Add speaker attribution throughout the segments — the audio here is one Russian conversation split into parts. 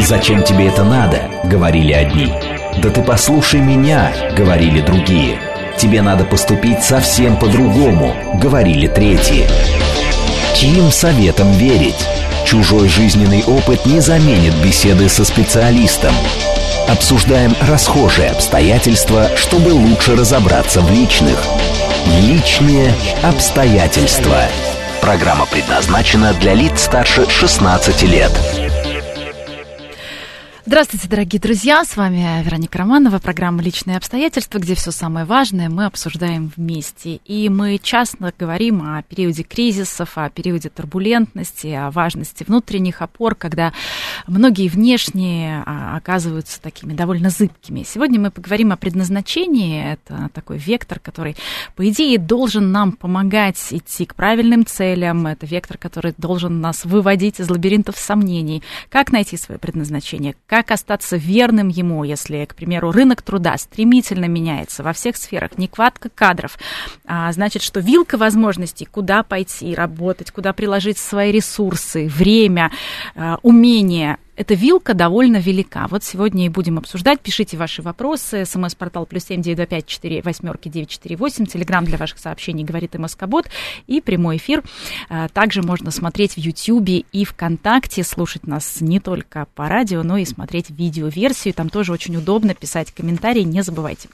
Speaker 1: «Зачем тебе это надо?» — говорили одни. «Да ты послушай меня!» — говорили другие. «Тебе надо поступить совсем по-другому!» — говорили третьи. Чьим советом верить? Чужой жизненный опыт не заменит беседы со специалистом. Обсуждаем расхожие обстоятельства, чтобы лучше разобраться в личных. Личные обстоятельства. Программа предназначена для лиц старше 16 лет.
Speaker 2: Здравствуйте, дорогие друзья! С вами Вероника Романова, программа «Личные обстоятельства», где все самое важное мы обсуждаем вместе. И мы часто говорим о периоде кризисов, о периоде турбулентности, о важности внутренних опор, когда многие внешние а, оказываются такими довольно зыбкими. Сегодня мы поговорим о предназначении. Это такой вектор, который, по идее, должен нам помогать идти к правильным целям. Это вектор, который должен нас выводить из лабиринтов сомнений. Как найти свое предназначение? Как остаться верным ему, если, к примеру, рынок труда стремительно меняется во всех сферах, нехватка кадров, а, значит, что вилка возможностей, куда пойти работать, куда приложить свои ресурсы, время, а, умения, эта вилка довольно велика. Вот сегодня и будем обсуждать. Пишите ваши вопросы. СМС-портал плюс семь девять два пять четыре восьмерки девять четыре восемь. Телеграмм для ваших сообщений говорит и Москобот. И прямой эфир. А, также можно смотреть в Ютьюбе и ВКонтакте, слушать нас не только по радио, но и смотреть видеоверсию. Там тоже очень удобно писать комментарии, не забывайте.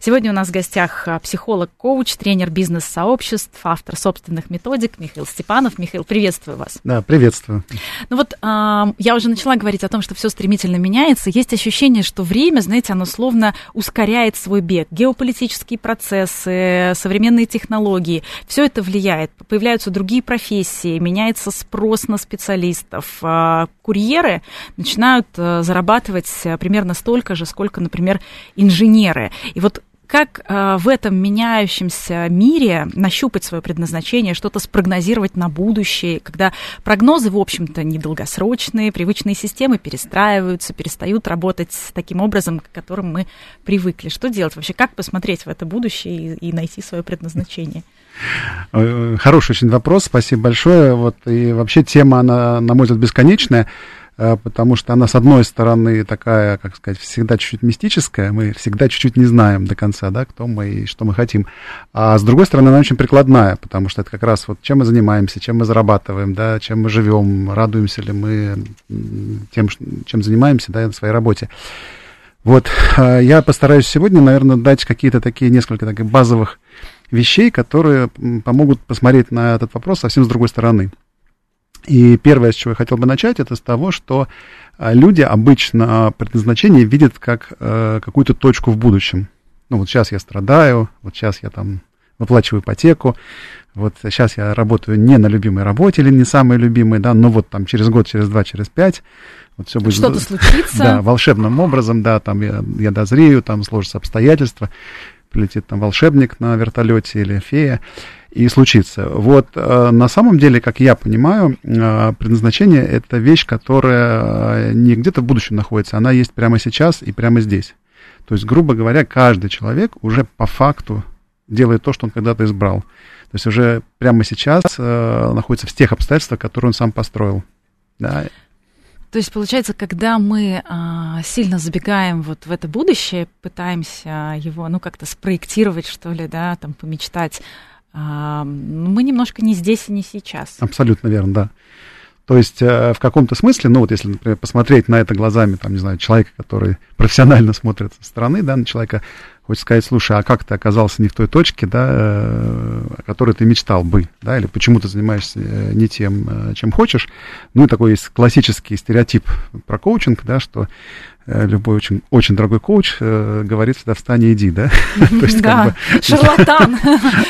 Speaker 2: Сегодня у нас в гостях а, психолог-коуч, тренер бизнес-сообществ, автор собственных методик Михаил Степанов. Михаил, приветствую вас.
Speaker 3: Да, приветствую.
Speaker 2: Ну вот а, я уже начала говорить о том, что все стремительно меняется, есть ощущение, что время, знаете, оно словно ускоряет свой бег. Геополитические процессы, современные технологии, все это влияет. Появляются другие профессии, меняется спрос на специалистов. А, курьеры начинают э, зарабатывать э, примерно столько же, сколько, например, инженеры. И вот как э, в этом меняющемся мире нащупать свое предназначение, что-то спрогнозировать на будущее, когда прогнозы, в общем-то, недолгосрочные, привычные системы перестраиваются, перестают работать таким образом, к которым мы привыкли. Что делать вообще? Как посмотреть в это будущее и, и найти свое предназначение?
Speaker 3: Хороший очень вопрос, спасибо большое. Вот, и вообще тема, она, на мой взгляд, бесконечная. Э, потому что она, с одной стороны, такая, как сказать, всегда чуть-чуть мистическая, мы всегда чуть-чуть не знаем до конца, да, кто мы и что мы хотим, а с другой стороны, она очень прикладная, потому что это как раз вот чем мы занимаемся, чем мы зарабатываем, да, чем мы живем, радуемся ли мы тем, чем занимаемся, да, на своей работе. Вот, э, я постараюсь сегодня, наверное, дать какие-то такие несколько таких базовых вещей, которые помогут посмотреть на этот вопрос совсем с другой стороны. И первое, с чего я хотел бы начать, это с того, что а, люди обычно предназначение видят как э, какую-то точку в будущем. Ну, вот сейчас я страдаю, вот сейчас я там выплачиваю ипотеку, вот сейчас я работаю не на любимой работе или не самой любимой, да, но вот там через год, через два, через пять вот все будет...
Speaker 2: Что-то случится.
Speaker 3: Да, волшебным образом, да, там я, я дозрею, там сложатся обстоятельства, прилетит там волшебник на вертолете или фея, и случится. Вот э, на самом деле, как я понимаю, э, предназначение это вещь, которая э, не где-то в будущем находится, она есть прямо сейчас и прямо здесь. То есть, грубо говоря, каждый человек уже по факту делает то, что он когда-то избрал. То есть уже прямо сейчас находится в тех обстоятельствах, которые он сам построил. Да.
Speaker 2: То есть, получается, когда мы а, сильно забегаем вот в это будущее, пытаемся его, ну, как-то спроектировать, что ли, да, там, помечтать, мы немножко не здесь и не сейчас.
Speaker 3: Абсолютно верно, да. То есть э, в каком-то смысле, ну вот если, например, посмотреть на это глазами, там, не знаю, человека, который профессионально смотрит со стороны, да, на человека, хочется сказать, слушай, а как ты оказался не в той точке, да, э, о которой ты мечтал бы, да, или почему ты занимаешься э, не тем, чем хочешь. Ну и такой есть классический стереотип про коучинг, да, что любой очень, очень дорогой коуч э, говорит всегда встань и иди, да?
Speaker 2: То есть, да, как бы, шарлатан.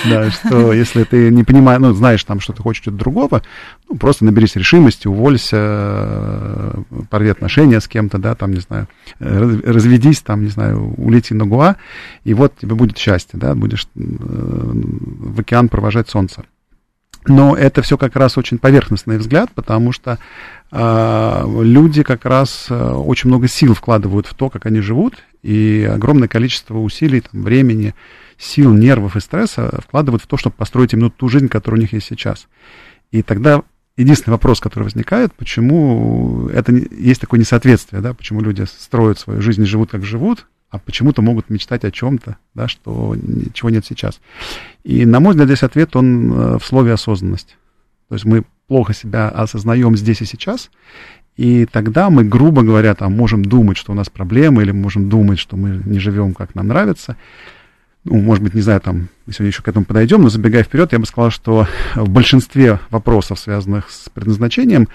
Speaker 3: Да, что если ты не понимаешь, ну, знаешь там, что ты хочешь что-то другого, ну, просто наберись решимости, уволься, э, порви отношения с кем-то, да, там, не знаю, разведись, там, не знаю, улети на Гуа, и вот тебе будет счастье, да, будешь в океан провожать солнце. Но это все как раз очень поверхностный взгляд, потому что э, люди как раз э, очень много сил вкладывают в то, как они живут, и огромное количество усилий, там, времени, сил, нервов и стресса вкладывают в то, чтобы построить именно ту жизнь, которая у них есть сейчас. И тогда единственный вопрос, который возникает, почему это есть такое несоответствие, да, почему люди строят свою жизнь и живут, как живут, а почему-то могут мечтать о чем-то, да, что ничего нет сейчас. И, на мой взгляд, здесь ответ, он э, в слове осознанность. То есть мы плохо себя осознаем здесь и сейчас, и тогда мы, грубо говоря, там, можем думать, что у нас проблемы, или можем думать, что мы не живем, как нам нравится. Ну, может быть, не знаю, там, сегодня еще к этому подойдем, но забегая вперед, я бы сказал, что в большинстве вопросов, связанных с предназначением,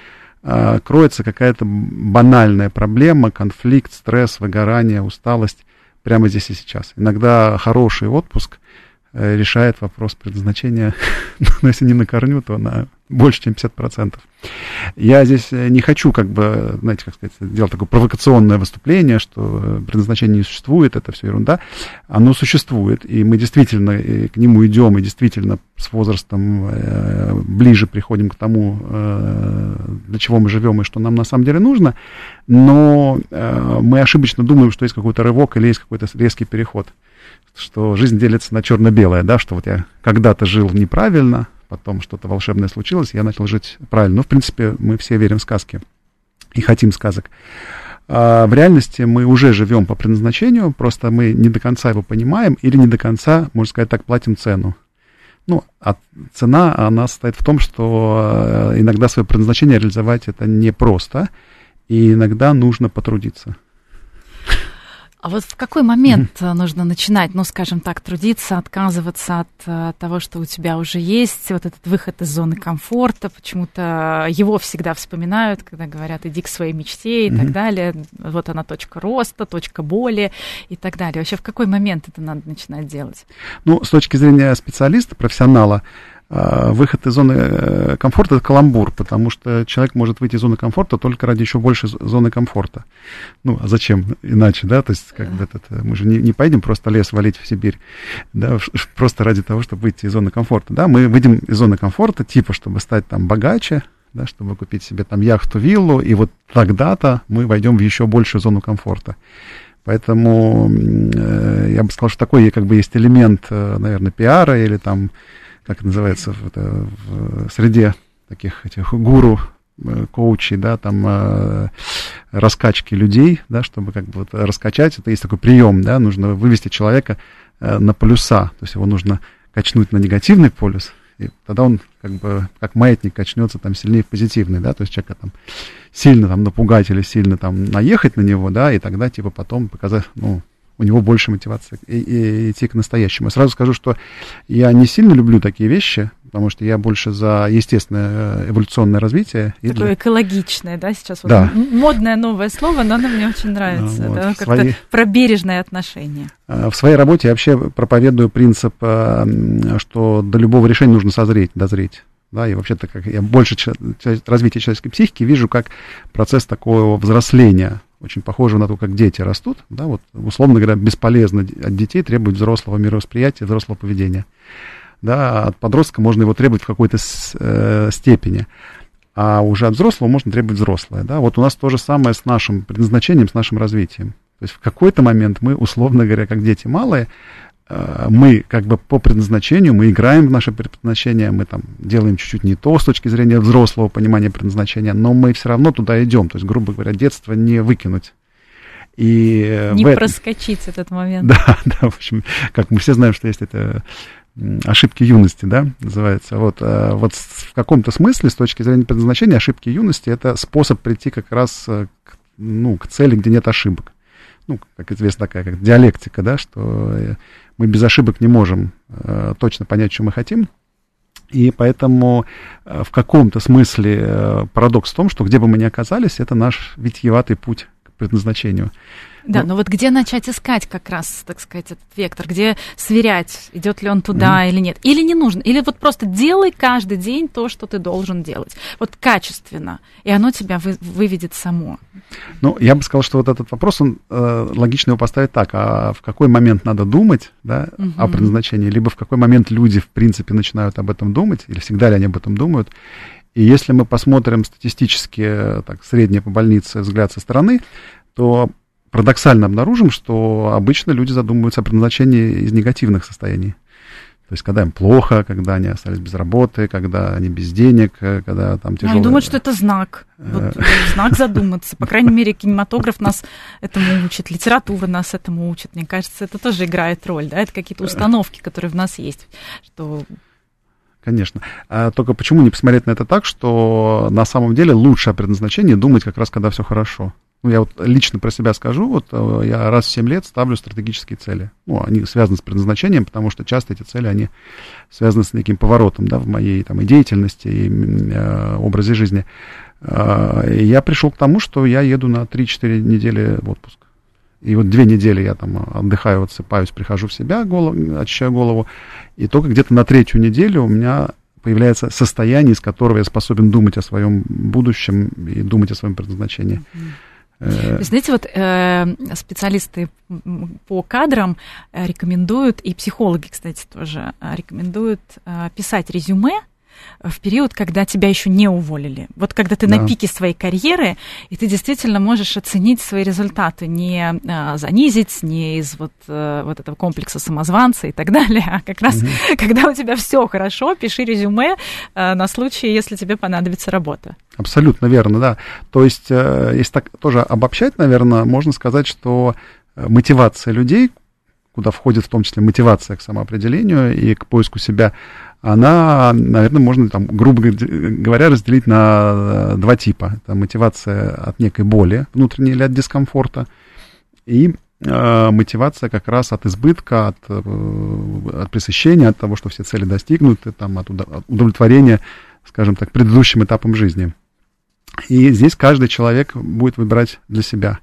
Speaker 3: э, кроется какая-то банальная проблема, конфликт, стресс, выгорание, усталость прямо здесь и сейчас. Иногда хороший отпуск э, решает вопрос предназначения, но если не на корню, то на больше, чем 50%. Я здесь э, не хочу, как бы, знаете, как сказать, делать такое провокационное выступление, что э, предназначение не существует, это все ерунда. Оно существует, и мы действительно э, к нему идем, и действительно с возрастом э, ближе приходим к тому, э, для чего мы живем и что нам на самом деле нужно, но э, мы ошибочно думаем, что есть какой-то рывок или есть какой-то резкий переход что жизнь делится на черно-белое, да, что вот я когда-то жил неправильно, потом что-то волшебное случилось, я начал жить правильно. Ну, в принципе, мы все верим в сказки и хотим сказок. А в реальности мы уже живем по предназначению, просто мы не до конца его понимаем или не до конца, можно сказать так, платим цену. Ну, а цена, она состоит в том, что э, иногда свое предназначение реализовать это непросто, и иногда нужно потрудиться.
Speaker 2: А вот в какой момент mm-hmm. нужно начинать, ну, скажем так, трудиться, отказываться от uh, того, что у тебя уже есть, вот этот выход из зоны комфорта, почему-то его всегда вспоминают, когда говорят, иди к своей мечте и mm-hmm. так далее, вот она точка роста, точка боли и так далее. Вообще в какой момент это надо начинать делать?
Speaker 3: Ну, с точки зрения специалиста, профессионала, выход из зоны э, комфорта – это каламбур, потому что человек может выйти из зоны комфорта только ради еще большей зоны комфорта. Ну, а зачем иначе, да? То есть, как бы это, мы же не, не поедем просто лес валить в Сибирь, да, просто ради того, чтобы выйти из зоны комфорта, да? Мы выйдем из зоны комфорта, типа, чтобы стать там богаче, да, чтобы купить себе там яхту, виллу, и вот тогда-то мы войдем в еще большую зону комфорта. Поэтому э, я бы сказал, что такой как бы есть элемент, э, наверное, пиара или там как это называется, в, это, в среде таких этих гуру, э, коучей, да, там э, раскачки людей, да, чтобы как бы вот раскачать, это есть такой прием, да, нужно вывести человека э, на полюса, то есть его нужно качнуть на негативный полюс, и тогда он как бы как маятник качнется там сильнее в позитивный, да, то есть человека там сильно там напугать или сильно там наехать на него, да, и тогда типа потом показать, ну, у него больше мотивации и, и, идти к настоящему. Я сразу скажу, что я не сильно люблю такие вещи, потому что я больше за естественное э, эволюционное развитие.
Speaker 2: Такое для... экологичное, да, сейчас да. вот модное новое слово, но оно мне очень нравится, вот, да, как-то свои... про бережное отношение.
Speaker 3: А, в своей работе я вообще проповедую принцип, э, что до любого решения нужно созреть, дозреть. Да, и вообще-то как я больше развития человеческой психики вижу как процесс такого взросления очень похоже на то, как дети растут, да, вот, условно говоря, бесполезно от детей требовать взрослого мировосприятия, взрослого поведения. Да, от подростка можно его требовать в какой-то э, степени, а уже от взрослого можно требовать взрослое. Да. Вот у нас то же самое с нашим предназначением, с нашим развитием. То есть в какой-то момент мы, условно говоря, как дети малые, мы как бы по предназначению, мы играем в наше предназначение, мы там делаем чуть-чуть не то с точки зрения взрослого понимания предназначения, но мы все равно туда идем. То есть, грубо говоря, детство не выкинуть.
Speaker 2: И э, не в проскочить этот момент.
Speaker 3: Да, да, в общем, как мы все знаем, что есть это ошибки юности, да, называется. Вот, э, вот в каком-то смысле, с точки зрения предназначения, ошибки юности это способ прийти как раз к, ну, к цели, где нет ошибок. Ну, как известно, такая как диалектика, да, что мы без ошибок не можем э, точно понять, что мы хотим. И поэтому э, в каком-то смысле э, парадокс в том, что где бы мы ни оказались, это наш витьеватый путь предназначению.
Speaker 2: Да, ну, но вот где начать искать как раз, так сказать, этот вектор, где сверять, идет ли он туда mm-hmm. или нет, или не нужно, или вот просто делай каждый день то, что ты должен делать, вот качественно, и оно тебя вы, выведет само.
Speaker 3: Ну, я бы сказал, что вот этот вопрос, он э, логично его поставить так, а в какой момент надо думать, да, mm-hmm. о предназначении, либо в какой момент люди, в принципе, начинают об этом думать, или всегда ли они об этом думают, и если мы посмотрим статистически, э, так, среднее по больнице взгляд со стороны, то парадоксально обнаружим, что обычно люди задумываются о предназначении из негативных состояний. То есть, когда им плохо, когда они остались без работы, когда они без денег, э, когда там тяжело.
Speaker 2: Они думают, что это знак. Вот, э. знак задуматься. По крайней мере, кинематограф нас этому учит, литература нас этому учит. Мне кажется, это тоже играет роль, да? Это какие-то установки, которые в нас есть, что
Speaker 3: Конечно. А только почему не посмотреть на это так, что на самом деле лучшее предназначение думать как раз, когда все хорошо? Ну, я вот лично про себя скажу, вот э, я раз в 7 лет ставлю стратегические цели. Ну, они связаны с предназначением, потому что часто эти цели, они связаны с неким поворотом, да, в моей там и деятельности, и э, образе жизни. Э, я пришел к тому, что я еду на 3-4 недели в отпуск. И вот две недели я там отдыхаю, отсыпаюсь, прихожу в себя, голову, очищаю голову. И только где-то на третью неделю у меня появляется состояние, из которого я способен думать о своем будущем и думать о своем предназначении.
Speaker 2: Вы знаете, вот э, специалисты по кадрам э, рекомендуют, и психологи, кстати, тоже э, рекомендуют э, писать резюме в период, когда тебя еще не уволили. Вот когда ты да. на пике своей карьеры, и ты действительно можешь оценить свои результаты, не а, занизить, не из вот, а, вот этого комплекса самозванца и так далее, а как раз, угу. когда у тебя все хорошо, пиши резюме а, на случай, если тебе понадобится работа.
Speaker 3: Абсолютно верно, да. То есть, э, если так тоже обобщать, наверное, можно сказать, что мотивация людей, куда входит в том числе мотивация к самоопределению и к поиску себя, она, наверное, можно, там, грубо говоря, разделить на э, два типа. Это мотивация от некой боли внутренней или от дискомфорта, и э, мотивация как раз от избытка, от, э, от пресыщения, от того, что все цели достигнуты, там, от удовлетворения, скажем так, предыдущим этапом жизни. И здесь каждый человек будет выбирать для себя –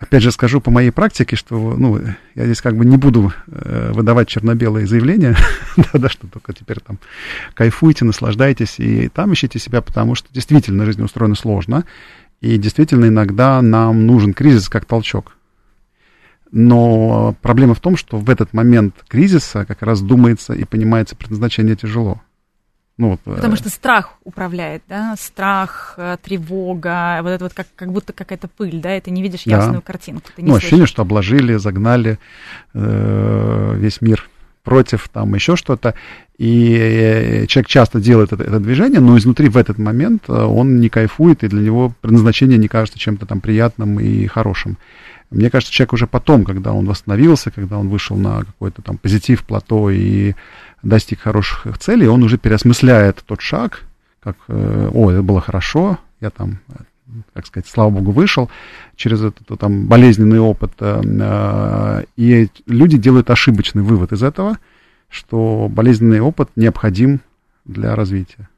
Speaker 3: Опять же скажу по моей практике, что ну, я здесь как бы не буду э, выдавать черно-белые заявления, да, что только теперь там кайфуйте, наслаждайтесь и там ищите себя, потому что действительно жизнь устроена сложно, и действительно иногда нам нужен кризис как толчок. Но проблема в том, что в этот момент кризиса как раз думается и понимается предназначение тяжело.
Speaker 2: Ну, вот, Потому э, что страх управляет, да, страх, э, тревога, вот это вот как, как будто какая-то пыль, да, и ты не видишь ясную да. картинку.
Speaker 3: Ты не ну, слышишь. ощущение, что обложили, загнали э, весь мир против, там еще что-то. И э, человек часто делает это, это движение, но изнутри в этот момент он не кайфует, и для него предназначение не кажется чем-то там приятным и хорошим. Мне кажется, человек уже потом, когда он восстановился, когда он вышел на какой-то там позитив, плато и достиг хороших целей, он уже переосмысляет тот шаг, как, э, о, это было хорошо, я там, как сказать, слава богу, вышел через этот там болезненный опыт, э, и люди делают ошибочный вывод из этого, что болезненный опыт необходим для развития.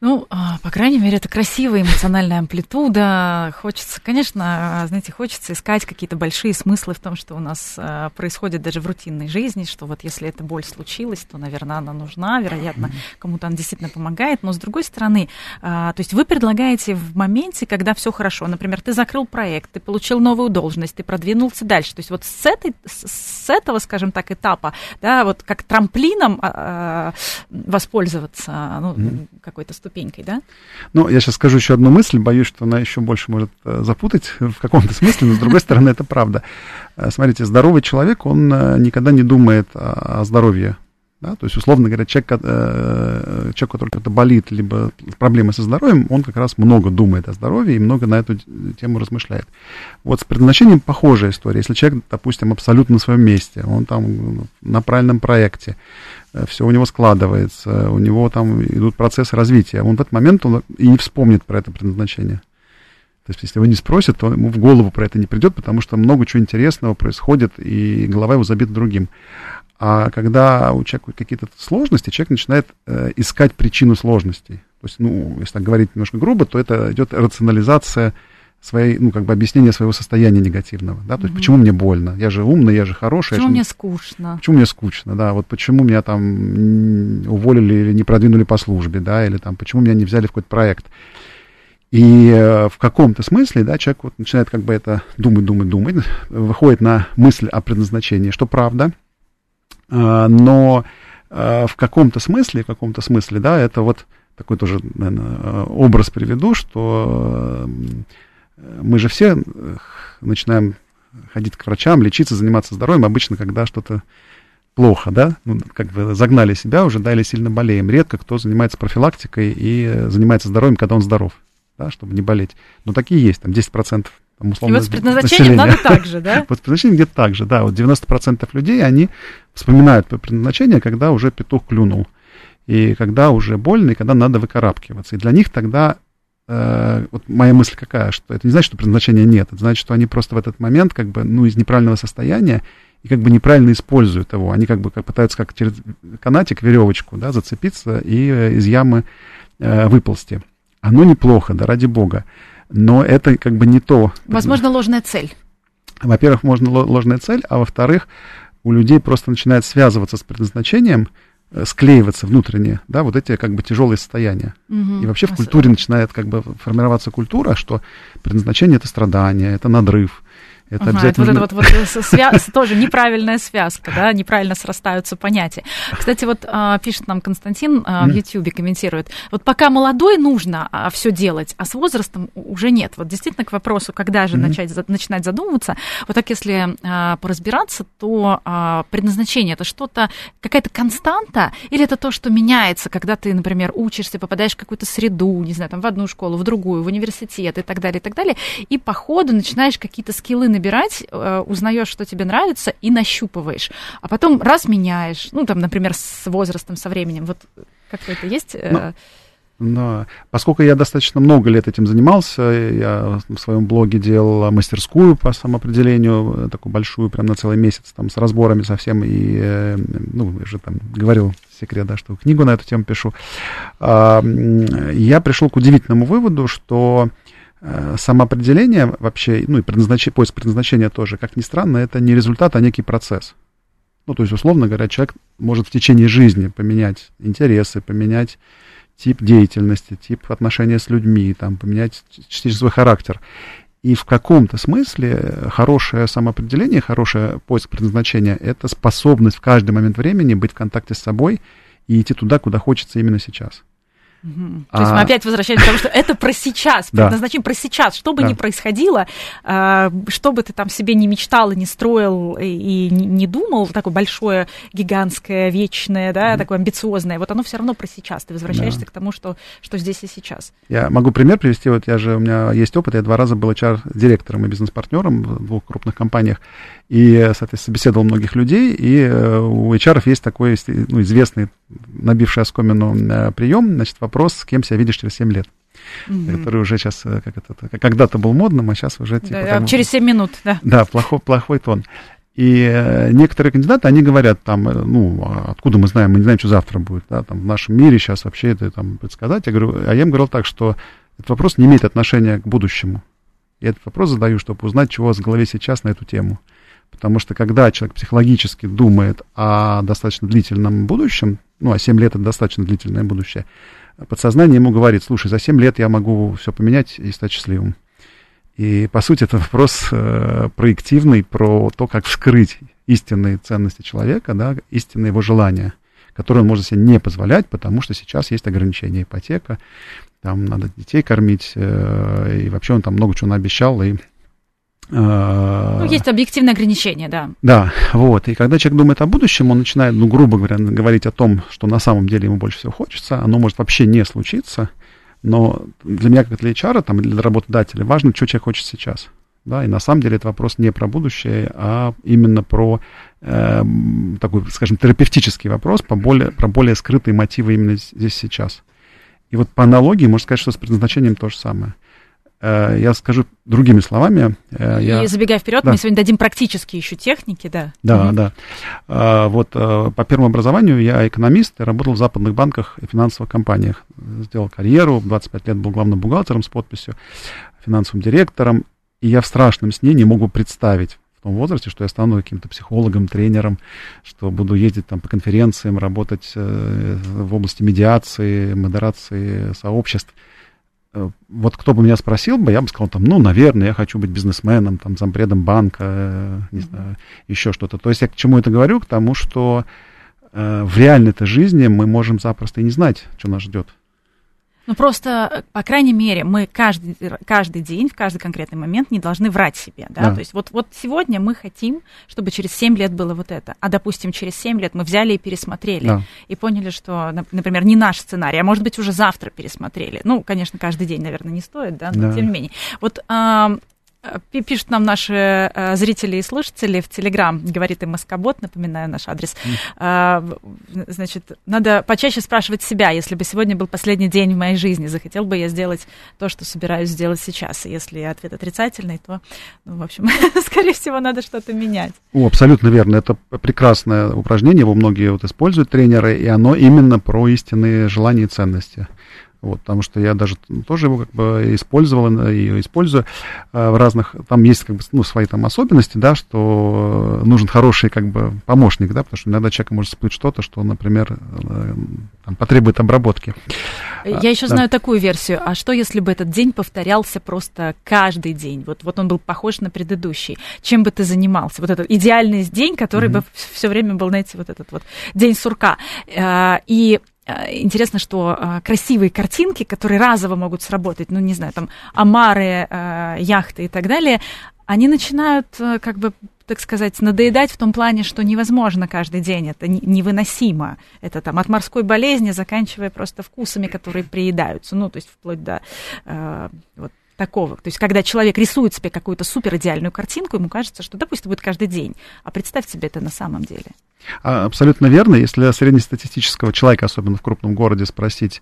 Speaker 2: Ну, а, по крайней мере, это красивая эмоциональная амплитуда. Хочется, конечно, знаете, хочется искать какие-то большие смыслы в том, что у нас а, происходит даже в рутинной жизни, что вот если эта боль случилась, то, наверное, она нужна, вероятно, кому-то она действительно помогает. Но, с другой стороны, а, то есть вы предлагаете в моменте, когда все хорошо, например, ты закрыл проект, ты получил новую должность, ты продвинулся дальше. То есть вот с, этой, с этого, скажем так, этапа, да, вот как трамплином воспользоваться, ну, какой-то ступенькой, да?
Speaker 3: Ну, я сейчас скажу еще одну мысль, боюсь, что она еще больше может э, запутать в каком-то смысле, но с другой стороны это правда. Э, смотрите, здоровый человек, он э, никогда не думает о здоровье. Да? То есть, условно говоря, человек, человек, который то болит, либо проблемы со здоровьем, он как раз много думает о здоровье и много на эту тему размышляет. Вот с предназначением похожая история. Если человек, допустим, абсолютно на своем месте, он там на правильном проекте, Э, все у него складывается, у него там идут процессы развития. Он в этот момент он и не вспомнит про это предназначение. То есть, если его не спросят, то ему в голову про это не придет, потому что много чего интересного происходит, и голова его забита другим. А когда у человека какие-то сложности, человек начинает э, искать причину сложностей. То есть, ну, если так говорить немножко грубо, то это идет рационализация своей, ну, как бы объяснение своего состояния негативного, да, то есть, почему мне больно, я же умный, я же хороший.
Speaker 2: Почему мне скучно?
Speaker 3: Почему мне скучно, да, вот почему меня там уволили или не продвинули по службе, да, или там, почему меня не взяли в какой-то проект. И э, в каком-то смысле, да, человек вот начинает как бы это думать, думать, думать, выходит на мысль о предназначении, что правда, но э, в каком-то смысле, в каком-то смысле, да, это вот такой тоже, наверное, образ приведу, что мы же все э, начинаем ходить к врачам, лечиться, заниматься здоровьем, обычно, когда что-то плохо, да, ну, как бы загнали себя уже, да, или сильно болеем. Редко кто занимается профилактикой и занимается здоровьем, когда он здоров, да, чтобы не болеть. Но такие есть, там 10% там,
Speaker 2: условно, и вот с предназначением населения. надо так же, да?
Speaker 3: Вот с предназначением где-то так же, да. Вот 90% людей, они вспоминают предназначение, когда уже петух клюнул. И когда уже больно, и когда надо выкарабкиваться. И для них тогда э, вот моя мысль какая, что это не значит, что предназначения нет, это значит, что они просто в этот момент как бы, ну, из неправильного состояния и как бы неправильно используют его. Они как бы как пытаются как через канатик, веревочку, да, зацепиться и э, из ямы э, выползти. Оно неплохо, да, ради бога но это как бы не то.
Speaker 2: Возможно, ложная цель.
Speaker 3: Во-первых, можно ложная цель, а во-вторых, у людей просто начинает связываться с предназначением, э, склеиваться внутренне, да, вот эти как бы тяжелые состояния. Угу. И вообще в культуре начинает как бы формироваться культура, что предназначение это страдание, это надрыв,
Speaker 2: это ага, обязательно... Это вот, вот, вот связ... тоже неправильная связка, да, неправильно срастаются понятия. Кстати, вот а, пишет нам Константин а, в Ютьюбе, комментирует, вот пока молодой нужно а, все делать, а с возрастом уже нет. Вот действительно к вопросу, когда же начать, начинать задумываться, вот так если поразбираться, то предназначение это что-то, какая-то константа, или это то, что меняется, когда ты, например, учишься, попадаешь в какую-то среду, не знаю, там в одну школу, в другую, в университет и так далее, и так далее, и по ходу начинаешь какие-то скиллы набирать, э, узнаешь, что тебе нравится, и нащупываешь. А потом раз меняешь, ну, там, например, с возрастом, со временем. Вот как-то это есть?
Speaker 3: Ну, но поскольку я достаточно много лет этим занимался, я в своем блоге делал мастерскую по самоопределению, э, такую большую, прям на целый месяц, там, с разборами совсем, и, э, ну, я же там говорил секрет, да, что книгу на эту тему пишу. А, я пришел к удивительному выводу, что Э, самоопределение вообще, ну и предназначение, поиск предназначения тоже, как ни странно, это не результат, а некий процесс. Ну, то есть, условно говоря, человек может в течение жизни поменять интересы, поменять тип деятельности, тип отношения с людьми, там, поменять частично свой характер. И в каком-то смысле хорошее самоопределение, хороший поиск предназначения – это способность в каждый момент времени быть в контакте с собой и идти туда, куда хочется именно сейчас.
Speaker 2: Угу. То есть мы опять возвращаемся к тому, что это про сейчас, предназначение про сейчас. Что бы ни происходило, а, что бы ты там себе не мечтал и не строил и не думал, такое большое, гигантское, вечное, да, такое амбициозное, вот оно все равно про сейчас. Ты возвращаешься к тому, что, что здесь и сейчас.
Speaker 3: Я могу пример привести. Вот я же, у меня есть опыт, я два раза был HR-директором и бизнес-партнером в двух крупных компаниях. И, соответственно, собеседовал многих людей, и э, у HR есть такой ну, известный, набивший оскомину э, прием, значит, вопрос, с кем себя видишь через 7 лет. Mm-hmm. который уже сейчас, э, как это, когда-то был модным, а сейчас уже типа...
Speaker 2: Да, как, через 7 минут, да.
Speaker 3: Да, плохой, плохой тон. И некоторые кандидаты, они говорят там, ну, а откуда мы знаем, мы не знаем, что завтра будет, да, там в нашем мире сейчас вообще это там предсказать. Я говорю, а я им говорил так, что этот вопрос не имеет отношения к будущему. Я этот вопрос задаю, чтобы узнать, чего у вас в голове сейчас на эту тему. Потому что когда человек психологически думает о достаточно длительном будущем, ну, а 7 лет это достаточно длительное будущее, подсознание ему говорит, слушай, за 7 лет я могу все поменять и стать счастливым. И, по сути, это вопрос э, проективный про то, как вскрыть истинные ценности человека, да, истинные его желания, которые он может себе не позволять, потому что сейчас есть ограничения ипотека, там надо детей кормить, э, и вообще он там много чего наобещал, и
Speaker 2: ну, есть объективные ограничения, да.
Speaker 3: Да, вот. И когда человек думает о будущем, он начинает, ну, грубо говоря, говорить о том, что на самом деле ему больше всего хочется. Оно может вообще не случиться. Но для меня, как для HR, там, для работодателя, важно, что человек хочет сейчас. Да, и на самом деле это вопрос не про будущее, а именно про э, такой, скажем, терапевтический вопрос, по более, про более скрытые мотивы именно здесь сейчас. И вот по аналогии можно сказать, что с предназначением то же самое. Э, я скажу другими словами.
Speaker 2: Э, и я... забегая вперед, да. мы сегодня дадим практические еще техники, да.
Speaker 3: Да, угу. да. А, вот э, по первому образованию я экономист, я работал в западных банках и финансовых компаниях. Сделал карьеру, 25 лет был главным бухгалтером с подписью, финансовым директором. И я в страшном сне не могу представить в том возрасте, что я стану каким-то психологом, тренером, что буду ездить там по конференциям, работать в области медиации, модерации сообществ. Э, вот кто бы меня спросил бы, я бы сказал, там, ну, наверное, я хочу быть бизнесменом, там, зампредом банка, э, не знаю, еще что-то. То есть я к чему это говорю? К тому, что э, в реальной-то жизни мы можем запросто и не знать, что нас ждет.
Speaker 2: Ну, просто, по крайней мере, мы каждый, каждый день, в каждый конкретный момент не должны врать себе, да? да. То есть вот, вот сегодня мы хотим, чтобы через 7 лет было вот это, а, допустим, через 7 лет мы взяли и пересмотрели, да. и поняли, что, например, не наш сценарий, а может быть, уже завтра пересмотрели. Ну, конечно, каждый день, наверное, не стоит, да, но да. тем не менее. Вот Э, пишут нам наши э, зрители и слушатели в Телеграм, говорит им Москобот, напоминаю наш адрес. Mm. Значит, надо почаще спрашивать себя, если бы сегодня был последний день в моей жизни, захотел бы я сделать то, что собираюсь сделать сейчас. И если ответ отрицательный, то, ну, в общем, скорее всего, надо что-то менять.
Speaker 3: О, абсолютно верно. Это прекрасное упражнение, его многие вот используют тренеры, и оно именно про истинные желания и ценности. Вот, потому что я даже тоже его как бы использовал и использую э, в разных, там есть как бы, ну, свои там особенности, да, что нужен хороший как бы помощник, да, потому что иногда человек может всплыть что-то, что, например, э, там, потребует обработки.
Speaker 2: Я еще да. знаю такую версию. А что, если бы этот день повторялся просто каждый день? Вот, вот он был похож на предыдущий. Чем бы ты занимался? Вот этот идеальный день, который mm-hmm. бы все время был, знаете, вот этот вот день сурка. Э, и Э, интересно, что э, красивые картинки, которые разово могут сработать, ну, не знаю, там, омары, э, яхты и так далее, они начинают, как бы, так сказать, надоедать в том плане, что невозможно каждый день, это невыносимо. Это там от морской болезни, заканчивая просто вкусами, которые приедаются, ну, то есть вплоть до вот, такого. То есть, когда человек рисует себе какую-то супер идеальную картинку, ему кажется, что, допустим, будет каждый день. А представь себе это на самом деле.
Speaker 3: А, абсолютно верно. Если среднестатистического человека, особенно в крупном городе, спросить,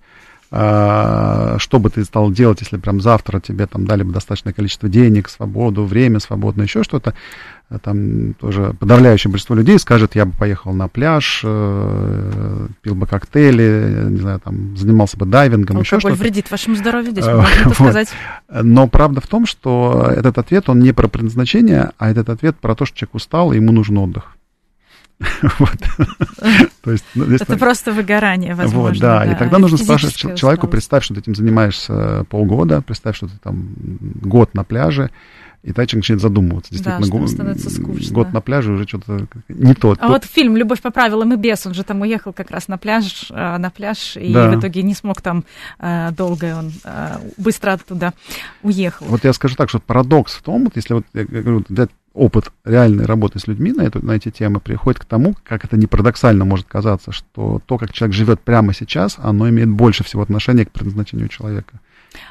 Speaker 3: что бы ты стал делать, если прям завтра тебе там дали бы достаточное количество денег, свободу, время свободно, еще что-то, а там тоже подавляющее большинство людей скажет, я бы поехал на пляж, э, пил бы коктейли, не знаю, там, занимался бы дайвингом, еще что-то.
Speaker 2: вредит вашему здоровью, здесь можно это сказать.
Speaker 3: Но правда в том, что этот ответ, он не про предназначение, а этот ответ про то, что человек устал, и ему нужен отдых.
Speaker 2: То есть, ну, это просто выгорание, возможно. Вот,
Speaker 3: да. И тогда нужно спрашивать человеку, представь, что ты этим занимаешься полгода, представь, что ты там год на пляже, и человек начинает задумываться. Действительно, да, год, год на пляже уже что-то не то.
Speaker 2: А вот фильм «Любовь по правилам и без», он же там уехал как раз на пляж, э, на пляж и да. в итоге не смог там э, долго, он э, быстро оттуда уехал.
Speaker 3: Вот я скажу так, что парадокс в том, вот если вот я говорю, взять опыт реальной работы с людьми на, эту, на эти темы приходит к тому, как это не парадоксально может казаться, что то, как человек живет прямо сейчас, оно имеет больше всего отношения к предназначению человека,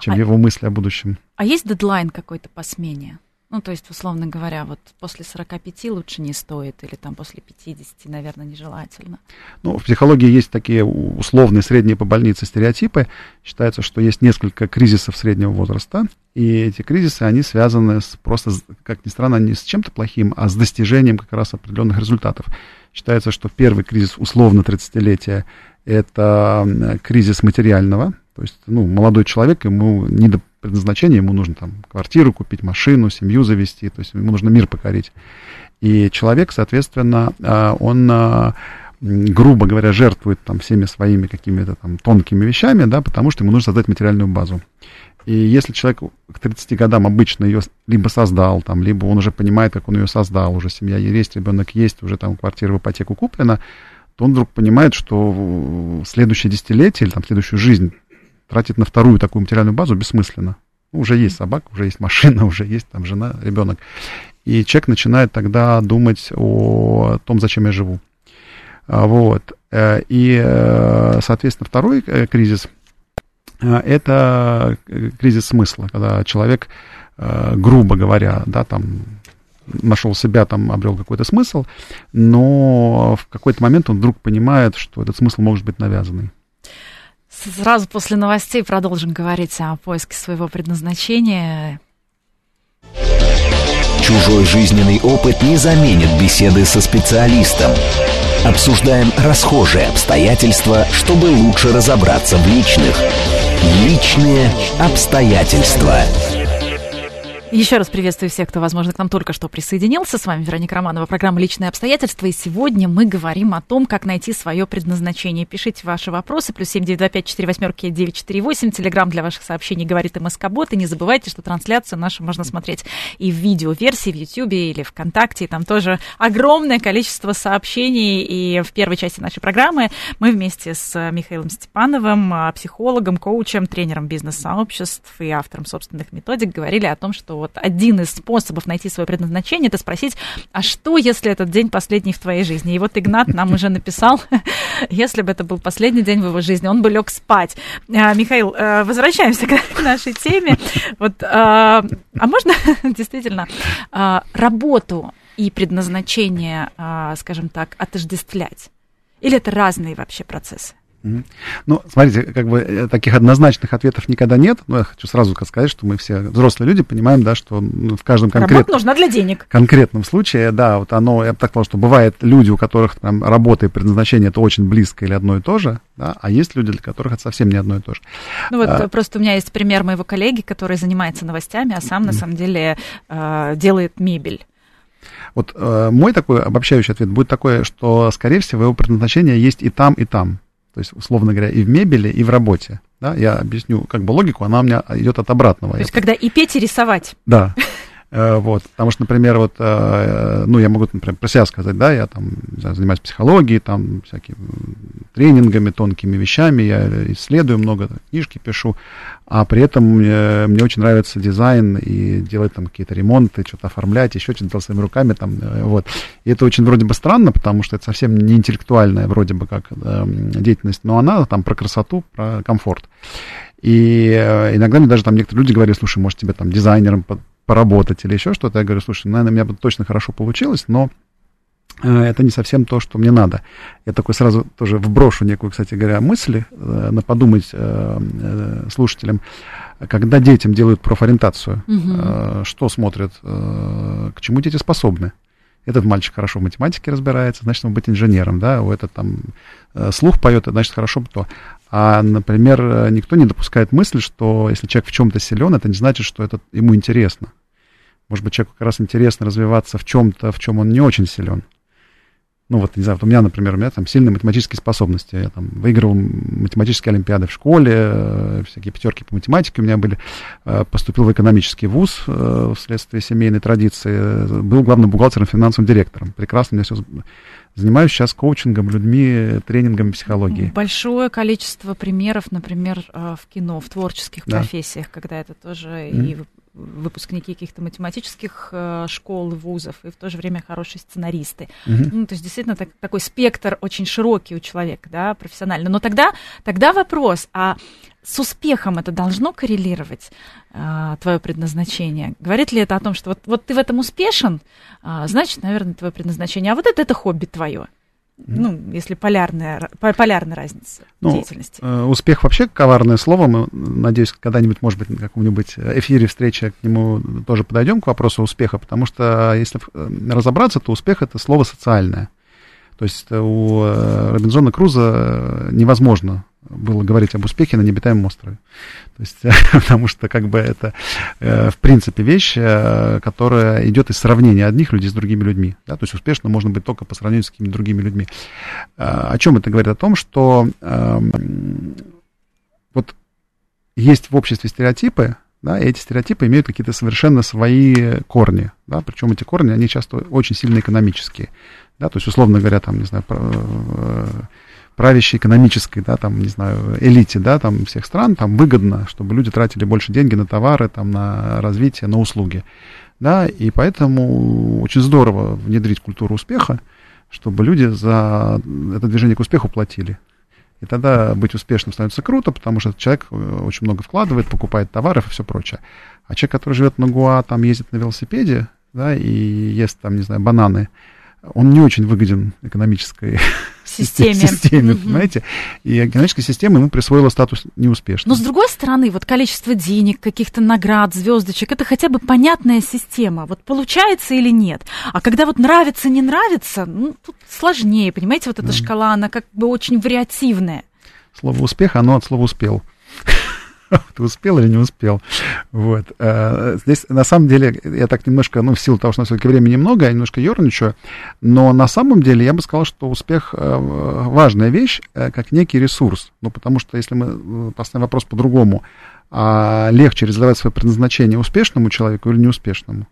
Speaker 3: чем а, его мысли о будущем.
Speaker 2: А есть дедлайн какой-то по смене? Ну, то есть, условно говоря, вот после 45 лучше не стоит, или там после 50, наверное, нежелательно.
Speaker 3: Ну, в психологии есть такие условные средние по больнице стереотипы. Считается, что есть несколько кризисов среднего возраста, и эти кризисы, они связаны с просто, как ни странно, не с чем-то плохим, а с достижением как раз определенных результатов. Считается, что первый кризис условно 30-летия – это кризис материального, то есть, ну, молодой человек, ему не до предназначения, ему нужно там квартиру купить, машину, семью завести, то есть ему нужно мир покорить. И человек, соответственно, а, он а, грубо говоря, жертвует там всеми своими какими-то там тонкими вещами, да, потому что ему нужно создать материальную базу. И если человек к 30 годам обычно ее либо создал, там, либо он уже понимает, как он ее создал, уже семья есть, ребенок есть, уже там квартира в ипотеку куплена, то он вдруг понимает, что следующее десятилетие или там следующую жизнь тратить на вторую такую материальную базу бессмысленно. Ну, уже есть собака, уже есть машина, уже есть там жена, ребенок. И человек начинает тогда думать о том, зачем я живу. А, вот. Э, и, э, соответственно, второй э, кризис – это кризис смысла, когда человек, грубо говоря, да, там нашел себя, там обрел какой-то смысл, но в какой-то момент он вдруг понимает, что этот смысл может быть навязанный.
Speaker 2: Сразу после новостей продолжим говорить о поиске своего предназначения.
Speaker 1: Чужой жизненный опыт не заменит беседы со специалистом. Обсуждаем расхожие обстоятельства, чтобы лучше разобраться в личных. Личные обстоятельства.
Speaker 2: Еще раз приветствую всех, кто, возможно, к нам только что присоединился. С вами Вероника Романова, программа «Личные обстоятельства». И сегодня мы говорим о том, как найти свое предназначение. Пишите ваши вопросы. Плюс семь девять два пять четыре восьмерки девять четыре восемь. Телеграмм для ваших сообщений говорит МСК-бот. И не забывайте, что трансляцию нашу можно смотреть и в видеоверсии в Ютьюбе или ВКонтакте. И там тоже огромное количество сообщений. И в первой части нашей программы мы вместе с Михаилом Степановым, психологом, коучем, тренером бизнес-сообществ и автором собственных методик говорили о том, что вот один из способов найти свое предназначение, это спросить, а что, если этот день последний в твоей жизни? И вот Игнат нам уже написал, если бы это был последний день в его жизни, он бы лег спать. А, Михаил, э, возвращаемся к нашей теме. Вот, а, а можно действительно а, работу и предназначение, скажем так, отождествлять? Или это разные вообще процессы?
Speaker 3: Ну, смотрите, как бы э, таких однозначных ответов никогда нет. Но я хочу сразу сказать, что мы все взрослые люди понимаем, да, что в каждом конкретном...
Speaker 2: нужна для денег.
Speaker 3: конкретном случае, да, вот оно, я бы так сказал, что бывает люди, у которых там работа и предназначение это очень близко или одно и то же, да, а есть люди, для которых это совсем не одно и то же.
Speaker 2: Ну вот а, просто у меня есть пример моего коллеги, который занимается новостями, а сам на самом деле э, делает мебель.
Speaker 3: Вот э, мой такой обобщающий ответ будет такой, что, скорее всего, его предназначение есть и там, и там. То есть, условно говоря, и в мебели, и в работе. Да? Я объясню как бы логику, она у меня идет от обратного.
Speaker 2: То есть, когда и петь, и рисовать.
Speaker 3: Да. Э, вот, потому что, например, вот, э, ну, я могу, например, про себя сказать, да, я там занимаюсь психологией, там, всякими тренингами, тонкими вещами, я исследую много, книжки пишу, а при этом мне, мне очень нравится дизайн и делать там какие-то ремонты, что-то оформлять, еще что-то своими руками, там, э, вот. И это очень вроде бы странно, потому что это совсем не интеллектуальная вроде бы как деятельность, но она там про красоту, про комфорт. И иногда мне даже там некоторые люди говорят, слушай, может тебе там дизайнером поработать или еще что-то. Я говорю, слушай, наверное, у меня бы точно хорошо получилось, но э, это не совсем то, что мне надо. Я такой сразу тоже вброшу некую, кстати говоря, мысль, э, на подумать э, слушателям, когда детям делают профориентацию, угу. что смотрят, к чему дети способны. Этот мальчик хорошо в математике разбирается, значит, он быть инженером, да, у этот там слух поет, значит, хорошо бы то. А, например, никто не допускает мысли, что если человек в чем-то силен, это не значит, что это ему интересно. Может быть, человеку как раз интересно развиваться в чем-то, в чем он не очень силен. Ну вот, не знаю, вот у меня, например, у меня там сильные математические способности. Я там выигрывал математические олимпиады в школе, э, всякие пятерки по математике у меня были. Э, поступил в экономический вуз э, вследствие семейной традиции. Был главным бухгалтером, финансовым директором. Прекрасно, меня все Занимаюсь сейчас коучингом, людьми, тренингом психологии.
Speaker 2: Большое количество примеров, например, в кино, в творческих да. профессиях, когда это тоже mm-hmm. и выпускники каких-то математических э, школ, вузов, и в то же время хорошие сценаристы. Угу. Ну, то есть действительно так, такой спектр очень широкий у человека, да, профессионально. Но тогда, тогда вопрос, а с успехом это должно коррелировать э, твое предназначение? Говорит ли это о том, что вот, вот ты в этом успешен, э, значит, наверное, твое предназначение, а вот это, это хобби твое? Ну, если полярная, полярная разница ну, деятельности.
Speaker 3: Э, успех вообще коварное слово. Мы, надеюсь, когда-нибудь, может быть, на каком-нибудь эфире встречи к нему тоже подойдем к вопросу успеха, потому что если э, разобраться, то успех это слово социальное. То есть у э, Робинзона Круза невозможно было говорить об успехе на необитаемом острове. То есть, потому что как бы это, э, в принципе, вещь, э, которая идет из сравнения одних людей с другими людьми. Да? То есть успешно можно быть только по сравнению с какими-то другими людьми. А, о чем это говорит? О том, что э, вот есть в обществе стереотипы, да, и эти стереотипы имеют какие-то совершенно свои корни, да, причем эти корни, они часто очень сильно экономические, да, то есть, условно говоря, там, не знаю, э, правящей экономической, да, там, не знаю, элите, да, там, всех стран, там, выгодно, чтобы люди тратили больше деньги на товары, там, на развитие, на услуги, да, и поэтому очень здорово внедрить культуру успеха, чтобы люди за это движение к успеху платили. И тогда быть успешным становится круто, потому что человек э, очень много вкладывает, покупает товаров и все прочее. А человек, который живет на Гуа, там ездит на велосипеде, да, и ест там, не знаю, бананы, он не очень выгоден экономической
Speaker 2: системе,
Speaker 3: системе mm понимаете? И экономическая система ему присвоила статус неуспешного.
Speaker 2: Но с другой стороны, вот количество денег, каких-то наград, звездочек, это хотя бы понятная система. Вот получается или нет. А когда вот нравится, не нравится, ну, тут сложнее, понимаете, вот эта да. шкала, она как бы очень вариативная.
Speaker 3: Слово успех, оно от слова успел. Ты успел или не успел? Вот. Э, здесь, на самом деле, я так немножко, ну, в силу того, что все-таки времени немного, я немножко ерничаю, но на самом деле я бы сказал, что успех э, важная вещь, э, как некий ресурс. Ну, потому что если мы поставим вопрос по-другому, а легче реализовать свое предназначение успешному человеку или неуспешному?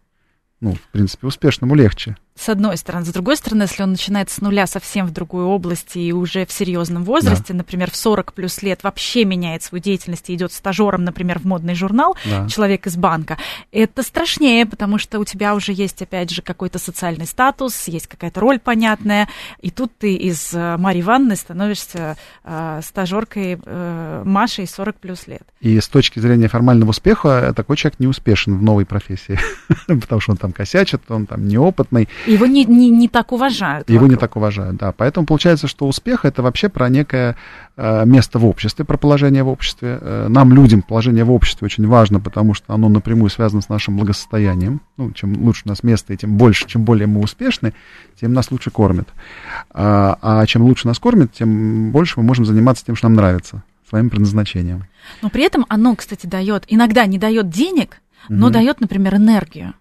Speaker 3: Ну, в принципе, успешному легче
Speaker 2: с одной стороны. С другой стороны, если он начинает с нуля совсем в другой области и уже в серьезном возрасте, да. например, в 40 плюс лет вообще меняет свою деятельность и идет стажером, например, в модный журнал, да. человек из банка, это страшнее, потому что у тебя уже есть, опять же, какой-то социальный статус, есть какая-то роль понятная, и тут ты из э, Марии Ивановны становишься э, стажеркой э, Машей 40 плюс лет.
Speaker 3: И с точки зрения формального успеха такой человек не успешен в новой профессии, потому что он там косячит, он там неопытный.
Speaker 2: Его не, не, не так уважают.
Speaker 3: Его вокруг. не так уважают, да. Поэтому получается, что успех это вообще про некое э, место в обществе, про положение в обществе. Э, нам, людям, положение в обществе очень важно, потому что оно напрямую связано с нашим благосостоянием. Ну, чем лучше у нас место, и тем больше, чем более мы успешны, тем нас лучше кормят. А, а чем лучше нас кормят, тем больше мы можем заниматься тем, что нам нравится, своим предназначением.
Speaker 2: Но при этом оно, кстати, дает, иногда не дает денег, но угу. дает, например, энергию.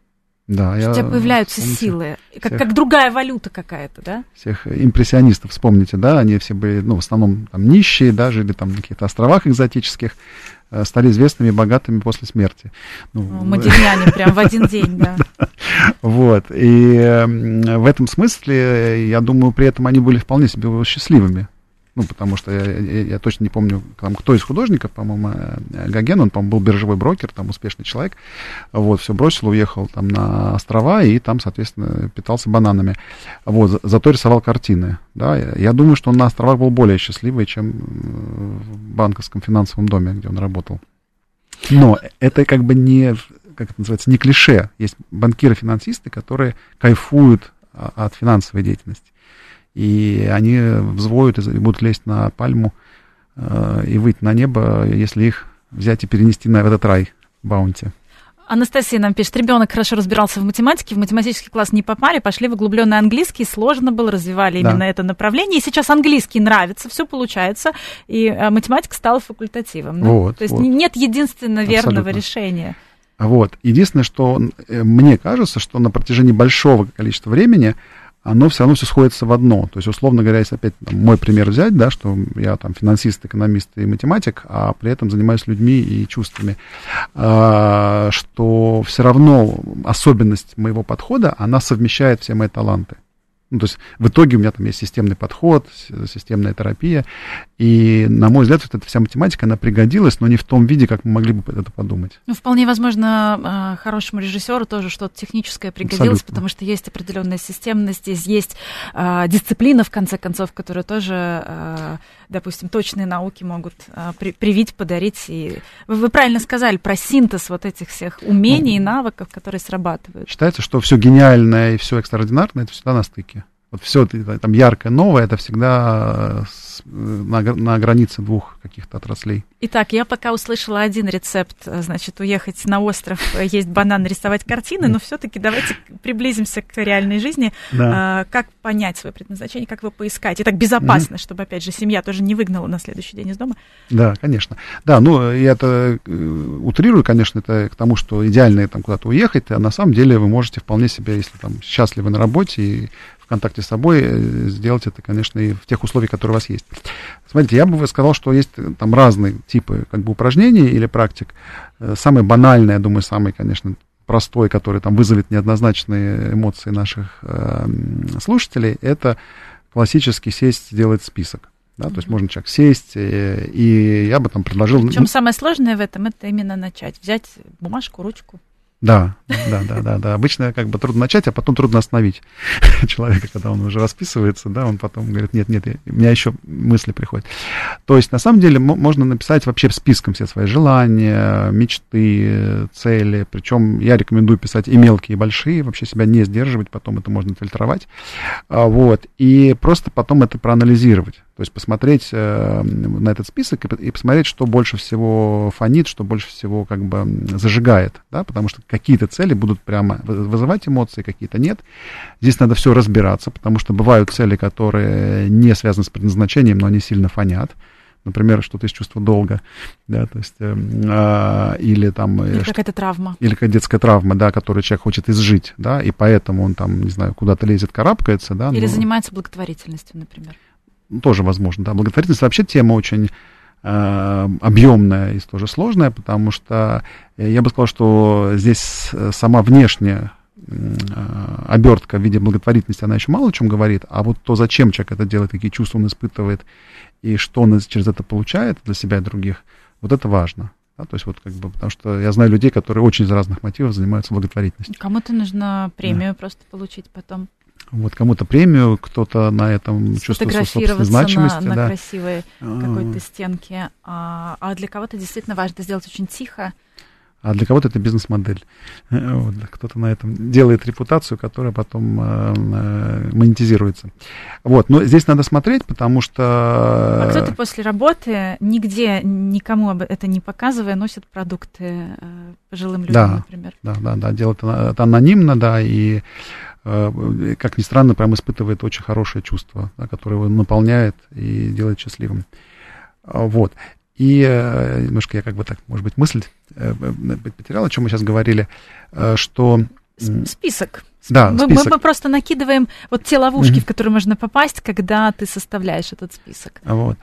Speaker 3: Да,
Speaker 2: я, у тебя появляются помните, силы, как, всех, как другая валюта какая-то, да?
Speaker 3: Всех импрессионистов вспомните, да, они все были, ну, в основном там нищие, да, жили там на каких-то островах экзотических, э, стали известными и богатыми после смерти.
Speaker 2: Ну, Модельяне прям в один день, да.
Speaker 3: Вот, и в этом смысле, я думаю, при этом они были вполне себе счастливыми. Ну, потому что я, я, я точно не помню, там, кто из художников, по-моему, э, Гоген, он, по-моему, был биржевой брокер, там, успешный человек. Вот, все бросил, уехал там на острова и там, соответственно, питался бананами. Вот, за, зато рисовал картины. Да, я, думаю, что он на островах был более счастливый, чем в банковском финансовом доме, где он работал. Но это как бы не, как это называется, не клише. Есть банкиры-финансисты, которые кайфуют а, от финансовой деятельности и они взвоют и будут лезть на пальму э, и выйти на небо, если их взять и перенести на этот рай баунти.
Speaker 2: Анастасия нам пишет, ребенок хорошо разбирался в математике, в математический класс не попали, пошли в углубленный английский, сложно было, развивали да. именно это направление, и сейчас английский нравится, все получается, и э, математика стала факультативом. Да? Вот, То есть вот. нет единственно верного Абсолютно. решения.
Speaker 3: Вот. Единственное, что э, мне кажется, что на протяжении большого количества времени оно все равно все сходится в одно. То есть, условно говоря, если опять там, мой пример взять, да, что я там финансист, экономист и математик, а при этом занимаюсь людьми и чувствами, а, что все равно особенность моего подхода, она совмещает все мои таланты. Ну, то есть в итоге у меня там есть системный подход, системная терапия. И, на мой взгляд, вот эта вся математика, она пригодилась, но не в том виде, как мы могли бы это подумать.
Speaker 2: Ну, вполне возможно, а, хорошему режиссеру тоже что-то техническое пригодилось, Абсолютно. потому что есть определенная системность, здесь есть а, дисциплина, в конце концов, которая тоже, а, допустим, точные науки могут а, при, привить, подарить. И вы, вы правильно сказали про синтез вот этих всех умений ну, и навыков, которые срабатывают.
Speaker 3: Считается, что все гениальное и все экстраординарное, это всегда на стыке. Вот все там яркое, новое, это всегда э, на, на границе двух каких-то отраслей.
Speaker 2: Итак, я пока услышала один рецепт, э, значит, уехать на остров, э, есть банан, рисовать картины, но все-таки давайте приблизимся к реальной жизни. Да. А, как понять свое предназначение, как его поискать? И так безопасно, mm-hmm. чтобы, опять же, семья тоже не выгнала на следующий день из дома.
Speaker 3: Да, конечно. Да, ну, я это утрирую, конечно, это к тому, что идеально там куда-то уехать, а на самом деле вы можете вполне себе, если там счастливы на работе и контакте с собой, э, сделать это, конечно, и в тех условиях, которые у вас есть. Смотрите, я бы сказал, что есть э, там разные типы как бы упражнений или практик. Э, самый банальный, я думаю, самый, конечно, простой, который там вызовет неоднозначные эмоции наших э, слушателей, это классически сесть, сделать список. Да, то есть можно человек сесть, и, и я бы там предложил...
Speaker 2: Причем самое сложное в этом, это именно начать. Взять бумажку, ручку
Speaker 3: да, да, да, да, да. Обычно как бы трудно начать, а потом трудно остановить человека, когда он уже расписывается, да, он потом говорит, нет, нет, у меня еще мысли приходят. То есть, на самом деле, можно написать вообще списком все свои желания, мечты, цели, причем я рекомендую писать и мелкие, и большие, вообще себя не сдерживать, потом это можно фильтровать, а, вот, и просто потом это проанализировать. То есть посмотреть э, на этот список и, и посмотреть, что больше всего фонит, что больше всего как бы зажигает, да, потому что какие-то цели будут прямо вызывать эмоции, какие-то нет. Здесь надо все разбираться, потому что бывают цели, которые не связаны с предназначением, но они сильно фонят. например, что-то из чувства долга, да, то есть, э, э, или там...
Speaker 2: Или какая-то травма.
Speaker 3: Или какая-то детская травма, да, которую человек хочет изжить, да, и поэтому он там, не знаю, куда-то лезет, карабкается, да.
Speaker 2: Или но... занимается благотворительностью, например.
Speaker 3: Тоже возможно, да. Благотворительность вообще тема очень э, объемная и тоже сложная, потому что я бы сказал, что здесь сама внешняя Э, обертка в виде благотворительности, она еще мало о чем говорит, а вот то, зачем человек это делает, какие чувства он испытывает, и что он через это получает для себя и других, вот это важно. Да, то есть вот как бы, потому что я знаю людей, которые очень из разных мотивов занимаются благотворительностью.
Speaker 2: Кому-то нужно премию да. просто получить потом.
Speaker 3: Вот кому-то премию, кто-то на этом чувствует собственной значимости.
Speaker 2: на, на
Speaker 3: да.
Speaker 2: красивой а. какой-то стенке. А, а для кого-то действительно важно это сделать очень тихо,
Speaker 3: а для кого-то это бизнес-модель. Э, вот, кто-то на этом делает репутацию, которая потом э, э, монетизируется. Вот, но здесь надо смотреть, потому что...
Speaker 2: А кто-то после работы, нигде никому это не показывая, носит продукты э, пожилым людям,
Speaker 3: да,
Speaker 2: например.
Speaker 3: Да, да, да, делает это анонимно, да, и э, как ни странно, прям испытывает очень хорошее чувство, да, которое его наполняет и делает счастливым. Вот. И э, немножко я как бы так, может быть, мысль э, потерял, о чем мы сейчас говорили, э, что...
Speaker 2: Список.
Speaker 3: Да,
Speaker 2: мы, список. Мы, мы просто накидываем вот те ловушки, mm-hmm. в которые можно попасть, когда ты составляешь этот список.
Speaker 3: Вот.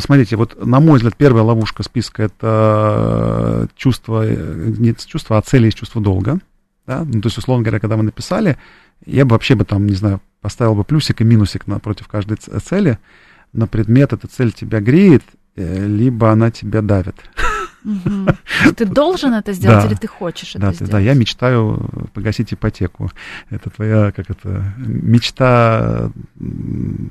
Speaker 3: Смотрите, вот на мой взгляд, первая ловушка списка это чувство, не чувство, а цели из чувства долга. Да? Ну, то есть, условно говоря, когда мы написали, я бы вообще бы там, не знаю, поставил бы плюсик и минусик напротив каждой цели на предмет, эта цель тебя греет, Э, либо она тебя давит.
Speaker 2: Ты должен это сделать или ты хочешь это сделать?
Speaker 3: Да, я мечтаю погасить ипотеку. Это твоя, как это, мечта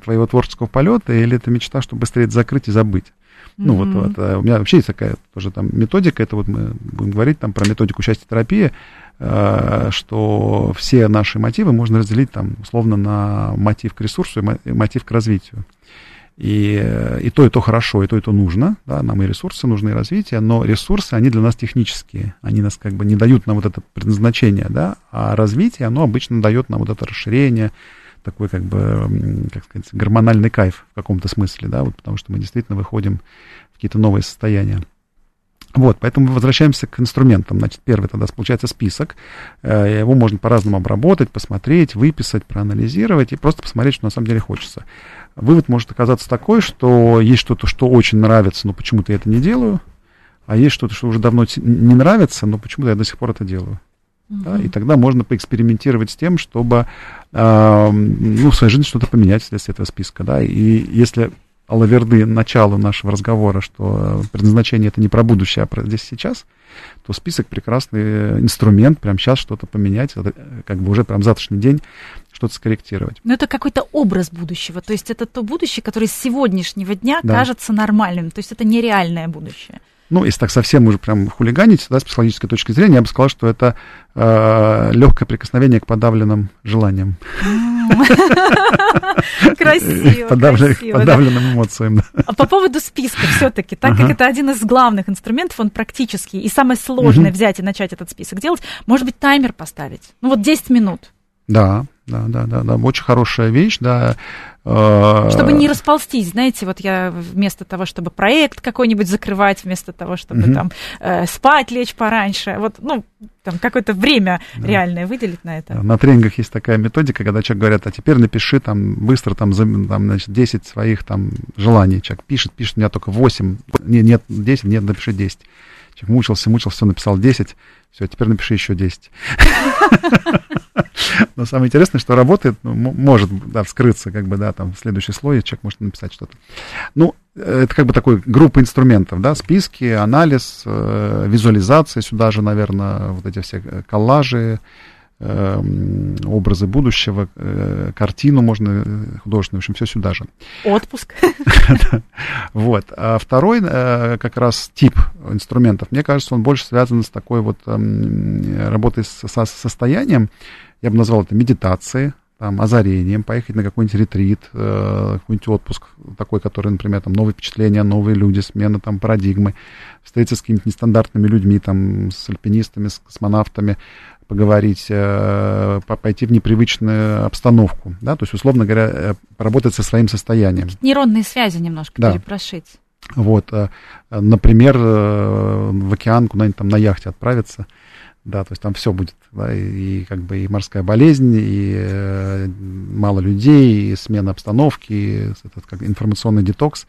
Speaker 3: твоего творческого полета или это мечта, чтобы быстрее это закрыть и забыть? Ну, вот, вот у меня вообще есть такая тоже там методика, это вот мы будем говорить там про методику счастья терапии, что все наши мотивы можно разделить там условно на мотив к ресурсу и мотив к развитию. И, э, и то, и то хорошо, и то, и то нужно. Да, нам и ресурсы нужны, и развитие, но ресурсы, они для нас технические. Они нас как бы не дают нам вот это предназначение, да, а развитие, оно обычно дает нам вот это расширение, такой как бы, как сказать, гормональный кайф в каком-то смысле, да, вот потому что мы действительно выходим в какие-то новые состояния. Вот, поэтому возвращаемся к инструментам. Значит, первый тогда получается список. Э, его можно по-разному обработать, посмотреть, выписать, проанализировать и просто посмотреть, что на самом деле хочется. Вывод может оказаться такой, что есть что-то, что очень нравится, но почему-то я это не делаю, а есть что-то, что уже давно не нравится, но почему-то я до сих пор это делаю. Uh-huh. Да, и тогда можно поэкспериментировать с тем, чтобы э, ну, в своей жизни что-то поменять вследствие этого списка. Да? И если алаверды началу нашего разговора, что предназначение это не про будущее, а про здесь сейчас, то список прекрасный инструмент, прямо сейчас что-то поменять, это как бы уже прям завтрашний день что-то скорректировать.
Speaker 2: Но это какой-то образ будущего, то есть это то будущее, которое с сегодняшнего дня да. кажется нормальным, то есть это нереальное будущее.
Speaker 3: Ну, если так совсем уже прям хулиганить, да, с психологической точки зрения, я бы сказал, что это э, легкое прикосновение к подавленным желаниям.
Speaker 2: Красиво,
Speaker 3: Подавленным эмоциям.
Speaker 2: А по поводу списка все-таки, так как это один из главных инструментов, он практически, и самое сложное взять и начать этот список делать, может быть, таймер поставить. Ну, вот 10 минут.
Speaker 3: Да, да, да, да, да, очень хорошая вещь, да.
Speaker 2: Э, чтобы не расползтись, знаете, вот я вместо того, чтобы проект какой-нибудь закрывать, вместо того, чтобы угу. там э, спать, лечь пораньше, вот, ну, там какое-то время да. реальное выделить на это.
Speaker 3: На тренингах есть такая методика, когда человек говорят, а теперь напиши там быстро там, там значит, 10 своих там желаний. Человек пишет, пишет, у меня только 8, нет, нет 10, нет, напиши 10. Человек мучился, мучился, все, написал 10, все, теперь напиши еще 10. Но самое интересное, что работает, ну, может да, вскрыться, как бы, да, там, следующий слой, человек может написать что-то. Ну, это как бы такой группа инструментов, да, списки, анализ, э, визуализация сюда же, наверное, вот эти все коллажи, э, образы будущего, э, картину можно э, художественную, в общем, все сюда же.
Speaker 2: Отпуск.
Speaker 3: Вот. А второй э, как раз тип инструментов, мне кажется, он больше связан с такой вот эм, работой со состоянием, я бы назвал это медитацией, там, озарением, поехать на какой-нибудь ретрит, э, какой-нибудь отпуск такой, который, например, там, новые впечатления, новые люди, смена там парадигмы, встретиться с какими-то нестандартными людьми, там, с альпинистами, с космонавтами, поговорить, э, пойти в непривычную обстановку, да, то есть, условно говоря, э, поработать со своим состоянием.
Speaker 2: Нейронные связи немножко да. перепрошить.
Speaker 3: Вот, э, например, в океан куда-нибудь там на яхте отправиться, да, то есть там все будет, да, и, и как бы и морская болезнь, и э, мало людей, и смена обстановки, и этот как информационный детокс,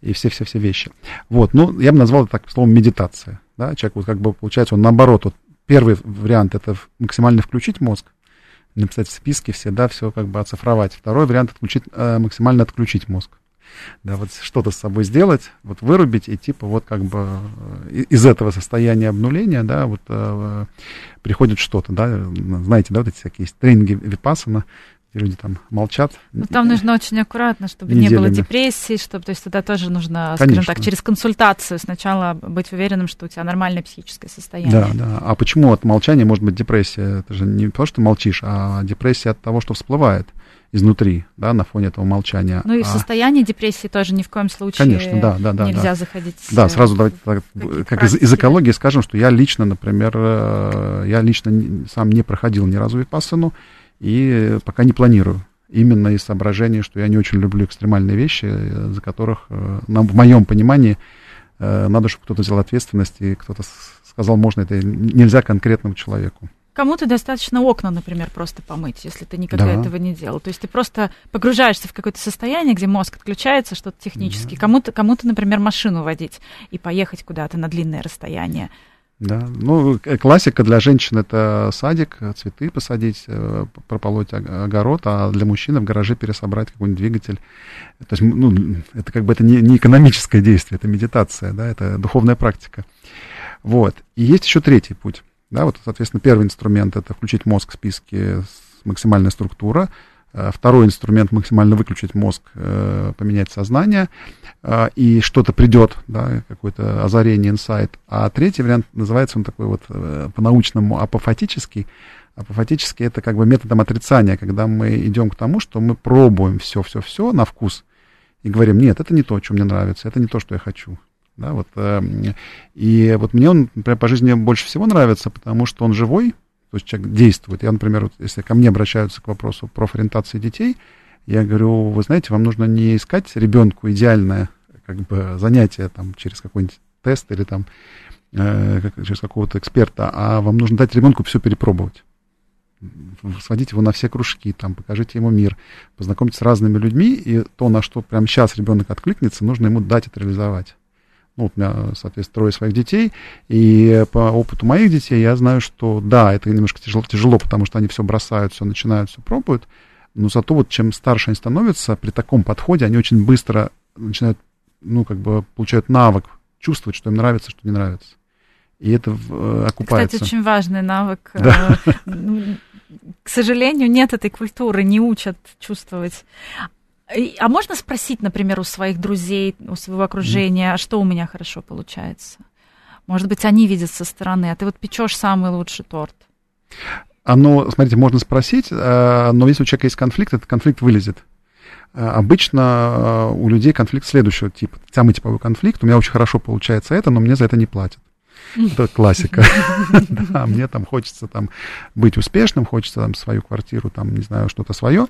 Speaker 3: и все-все-все вещи. Вот, ну, я бы назвал это так словом медитация, да, человек вот как бы, получается, он наоборот, вот первый вариант это максимально включить мозг, написать в списке все, да, все как бы оцифровать. Второй вариант отключить, э, максимально отключить мозг. Да, вот что-то с собой сделать, вот вырубить и типа вот как бы э, из этого состояния обнуления, да, вот э, приходит что-то, да, знаете, да, вот эти всякие тренинги випассана, люди там молчат.
Speaker 2: Ну, там нужно очень аккуратно, чтобы неделями. не было депрессии, чтобы, то есть туда тоже нужно, Конечно. скажем так, через консультацию сначала быть уверенным, что у тебя нормальное психическое состояние.
Speaker 3: Да, да. А почему от молчания может быть депрессия? Это же не потому, что молчишь, а депрессия от того, что всплывает изнутри, да, на фоне этого молчания.
Speaker 2: Ну и в а состоянии депрессии тоже ни в коем случае Конечно, да, да, да, нельзя да. заходить.
Speaker 3: Да, сразу давайте так, как из, из экологии скажем, что я лично, например, э, я лично сам не проходил ни разу випассану и пока не планирую. Именно из соображения, что я не очень люблю экстремальные вещи, э, за которых, э, в моем понимании, надо, чтобы кто-то взял ответственность и кто-то сказал, можно это нельзя конкретному человеку.
Speaker 2: Кому-то достаточно окна, например, просто помыть, если ты никогда да. этого не делал. То есть ты просто погружаешься в какое-то состояние, где мозг отключается, что-то технически. Да. Кому-то, кому-то, например, машину водить и поехать куда-то на длинное расстояние.
Speaker 3: Да, ну, классика для женщин это садик, цветы посадить, э, прополоть огород, а для мужчины в гараже пересобрать какой-нибудь двигатель. То есть, ну, это как бы это не, не экономическое действие, это медитация, да, это духовная практика. Вот. И есть еще третий путь. Да, вот, соответственно, первый инструмент это включить мозг в списке максимальная структура. Э, второй инструмент максимально выключить мозг, э, поменять сознание, э, и что-то придет, да, какое-то озарение, инсайт. А третий вариант называется он такой вот по-научному апофатический. Апофатический это как бы методом отрицания, когда мы идем к тому, что мы пробуем все-все-все на вкус и говорим, нет, это не то, что мне нравится, это не то, что я хочу. Да, вот, э, и вот мне он, например, по жизни больше всего нравится, потому что он живой, то есть человек действует. Я, например, вот, если ко мне обращаются к вопросу профориентации детей, я говорю, вы знаете, вам нужно не искать ребенку идеальное как бы, занятие там, через какой-нибудь тест или там, э, через какого-то эксперта, а вам нужно дать ребенку все перепробовать сводите его на все кружки, там, покажите ему мир, познакомьтесь с разными людьми, и то, на что прямо сейчас ребенок откликнется, нужно ему дать это реализовать. Ну, у меня, соответственно, трое своих детей, и по опыту моих детей я знаю, что да, это немножко тяжело, тяжело, потому что они все бросают, все начинают, все пробуют, но зато вот чем старше они становятся, при таком подходе они очень быстро начинают, ну, как бы получают навык чувствовать, что им нравится, что не нравится. И это э, окупается.
Speaker 2: Кстати, очень важный навык. Да. Э, ну, к сожалению, нет этой культуры, не учат чувствовать. А можно спросить, например, у своих друзей, у своего окружения, mm. что у меня хорошо получается? Может быть, они видят со стороны, а ты вот печешь самый лучший торт.
Speaker 3: Оно, смотрите, можно спросить, э, но если у человека есть конфликт, этот конфликт вылезет. Обычно у людей конфликт следующего типа. Самый типовой конфликт, у меня очень хорошо получается это, но мне за это не платят. Это классика. да, мне там хочется там быть успешным, хочется там свою квартиру, там, не знаю, что-то свое.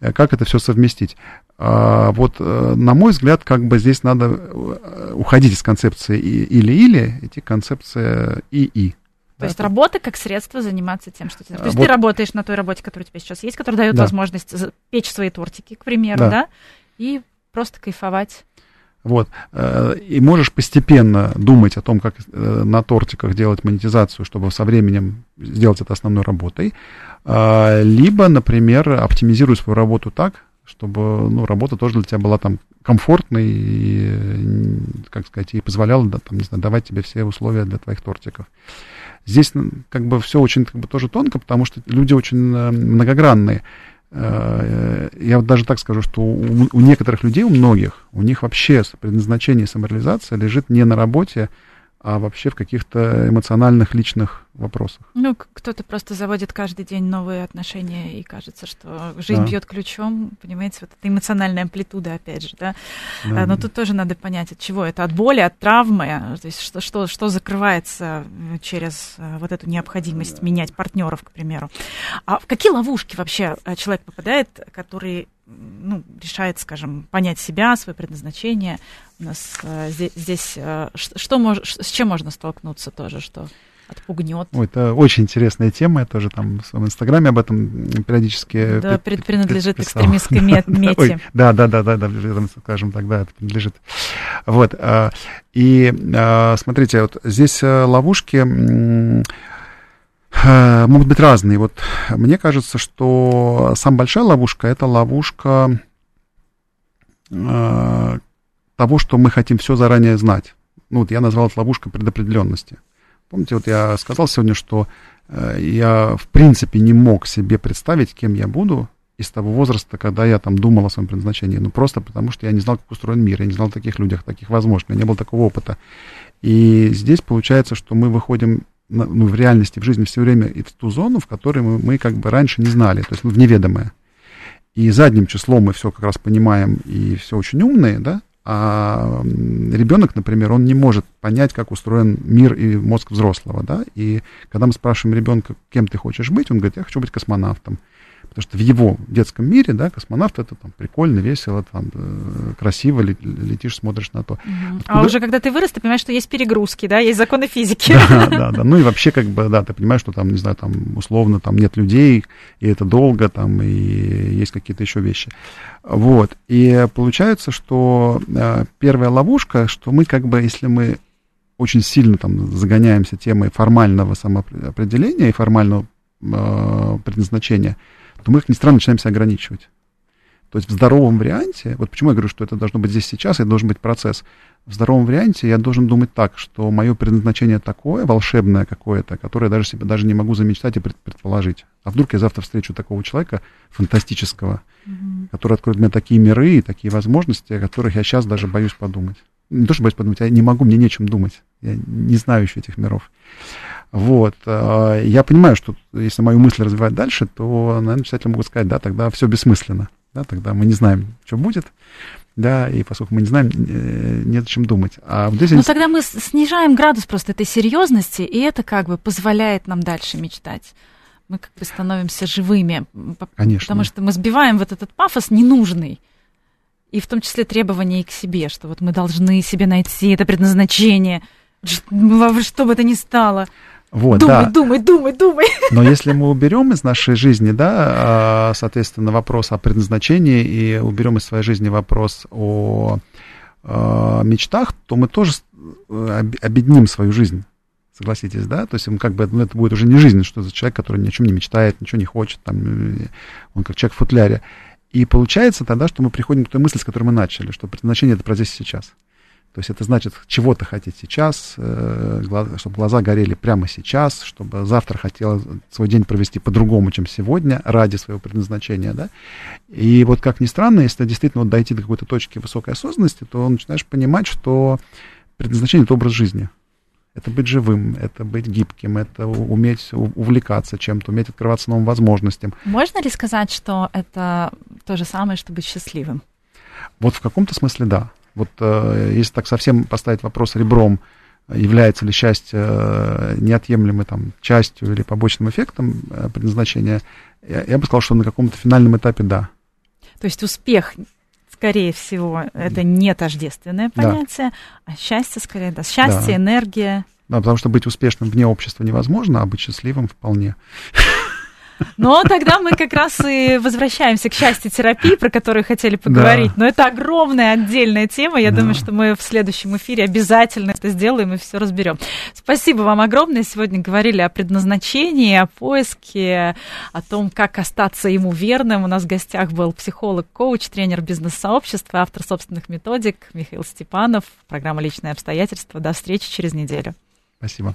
Speaker 3: Э, как это все совместить? А, вот, э, на мой взгляд, как бы здесь надо э, уходить из концепции или-или, идти к концепции и-и.
Speaker 2: То есть работа как средство заниматься тем, что ты... То есть вот. ты работаешь на той работе, которая у тебя сейчас есть, которая дает да. возможность печь свои тортики, к примеру, да, да? и просто кайфовать.
Speaker 3: Вот. Э, и можешь постепенно думать о том, как э, на тортиках делать монетизацию, чтобы со временем сделать это основной работой. А, либо, например, оптимизируй свою работу так, чтобы ну, работа тоже для тебя была там комфортной и, как сказать, и позволяла там, не знаю, давать тебе все условия для твоих тортиков. Здесь как бы все очень как бы, тоже тонко, потому что люди очень э, многогранные. Э, я вот даже так скажу, что у, у некоторых людей, у многих, у них вообще предназначение самореализации лежит не на работе, а вообще в каких-то эмоциональных, личных вопросах.
Speaker 2: Ну, кто-то просто заводит каждый день новые отношения, и кажется, что жизнь да. бьет ключом, понимаете, вот эта эмоциональная амплитуда, опять же, да? да. Но тут тоже надо понять, от чего это, от боли, от травмы, то есть что, что, что закрывается э, через э, вот эту необходимость да. менять партнеров, к примеру. А в какие ловушки вообще э, человек попадает, который ну, решает, скажем, понять себя, свое предназначение. У нас э, здесь, здесь э, что мож, с чем можно столкнуться тоже, что отпугнет.
Speaker 3: Ой, это очень интересная тема, я тоже там в своем инстаграме об этом периодически
Speaker 2: Да, пред, принадлежит писал. экстремистской мете.
Speaker 3: да, да, да, да, да, скажем так, да, это принадлежит. Вот, а, и а, смотрите, вот здесь э, ловушки могут быть разные. Вот мне кажется, что самая большая ловушка это ловушка э, того, что мы хотим все заранее знать. Ну, вот я назвал это ловушкой предопределенности. Помните, вот я сказал сегодня, что э, я в принципе не мог себе представить, кем я буду из того возраста, когда я там думал о своем предназначении. Ну, просто потому что я не знал, как устроен мир, я не знал о таких людях, таких возможностей, у меня не было такого опыта. И здесь получается, что мы выходим ну, в реальности, в жизни все время в ту зону, в которой мы, мы как бы раньше не знали, то есть ну, в неведомое. И задним числом мы все как раз понимаем и все очень умные, да, а ребенок, например, он не может понять, как устроен мир и мозг взрослого, да, и когда мы спрашиваем ребенка, кем ты хочешь быть, он говорит, я хочу быть космонавтом. Потому что в его детском мире, да, космонавт это там прикольно, весело, там э, красиво летишь, смотришь на то.
Speaker 2: Угу. Откуда... А уже когда ты вырос, ты понимаешь, что есть перегрузки, да, есть законы физики.
Speaker 3: Да, да, да. Ну и вообще, как бы, да, ты понимаешь, что там, не знаю, там условно там нет людей, и это долго, там, и есть какие-то еще вещи. Вот. И получается, что э, первая ловушка, что мы как бы, если мы очень сильно там загоняемся темой формального самоопределения и формального э, предназначения, то мы, как ни странно, начинаем себя ограничивать. То есть в здоровом варианте, вот почему я говорю, что это должно быть здесь сейчас, это должен быть процесс. В здоровом варианте я должен думать так, что мое предназначение такое, волшебное какое-то, которое даже себе даже не могу замечтать и предположить. А вдруг я завтра встречу такого человека фантастического, mm-hmm. который откроет мне такие миры и такие возможности, о которых я сейчас даже боюсь подумать. Не то, что боюсь подумать, я не могу, мне нечем думать. Я не знаю еще этих миров. Вот. А, я понимаю, что если мою мысль развивать дальше, то, наверное, читатели могут сказать, да, тогда все бессмысленно. Да, тогда мы не знаем, что будет. Да, и поскольку мы не знаем, э, нет о чем думать. А
Speaker 2: вот здесь... Ну, тогда мы снижаем градус просто этой серьезности, и это как бы позволяет нам дальше мечтать. Мы как бы становимся живыми.
Speaker 3: Конечно.
Speaker 2: Потому что мы сбиваем вот этот пафос ненужный. И в том числе требования к себе, что вот мы должны себе найти это предназначение, что бы это ни стало.
Speaker 3: Вот,
Speaker 2: думай,
Speaker 3: да.
Speaker 2: думай, думай, думай.
Speaker 3: Но если мы уберем из нашей жизни, да, а, соответственно, вопрос о предназначении и уберем из своей жизни вопрос о а, мечтах, то мы тоже э, обедним свою жизнь. Согласитесь, да? То есть он как бы, ну, это будет уже не жизнь, что за человек, который ни о чем не мечтает, ничего не хочет, там, он как человек в футляре. И получается тогда, что мы приходим к той мысли, с которой мы начали, что предназначение это про здесь сейчас. То есть это значит чего-то хотеть сейчас, э, чтобы глаза горели прямо сейчас, чтобы завтра хотела свой день провести по-другому, чем сегодня, ради своего предназначения, да. И вот как ни странно, если действительно вот дойти до какой-то точки высокой осознанности, то начинаешь понимать, что предназначение — это образ жизни. Это быть живым, это быть гибким, это уметь увлекаться чем-то, уметь открываться новым возможностям.
Speaker 2: Можно ли сказать, что это то же самое, что быть счастливым?
Speaker 3: Вот в каком-то смысле да. Вот э, если так совсем поставить вопрос ребром, является ли счастье э, неотъемлемой там, частью или побочным эффектом э, предназначения, я, я бы сказал, что на каком-то финальном этапе да.
Speaker 2: То есть успех, скорее всего, это не тождественное понятие, да. а счастье скорее, да, счастье, да. энергия.
Speaker 3: Да, потому что быть успешным вне общества невозможно, а быть счастливым вполне.
Speaker 2: Но тогда мы как раз и возвращаемся к счастью терапии, про которую хотели поговорить. Да. Но это огромная отдельная тема. Я да. думаю, что мы в следующем эфире обязательно это сделаем и все разберем. Спасибо вам огромное. Сегодня говорили о предназначении, о поиске, о том, как остаться ему верным. У нас в гостях был психолог, коуч, тренер бизнес-сообщества, автор собственных методик Михаил Степанов. Программа «Личные обстоятельства». До встречи через неделю.
Speaker 3: Спасибо.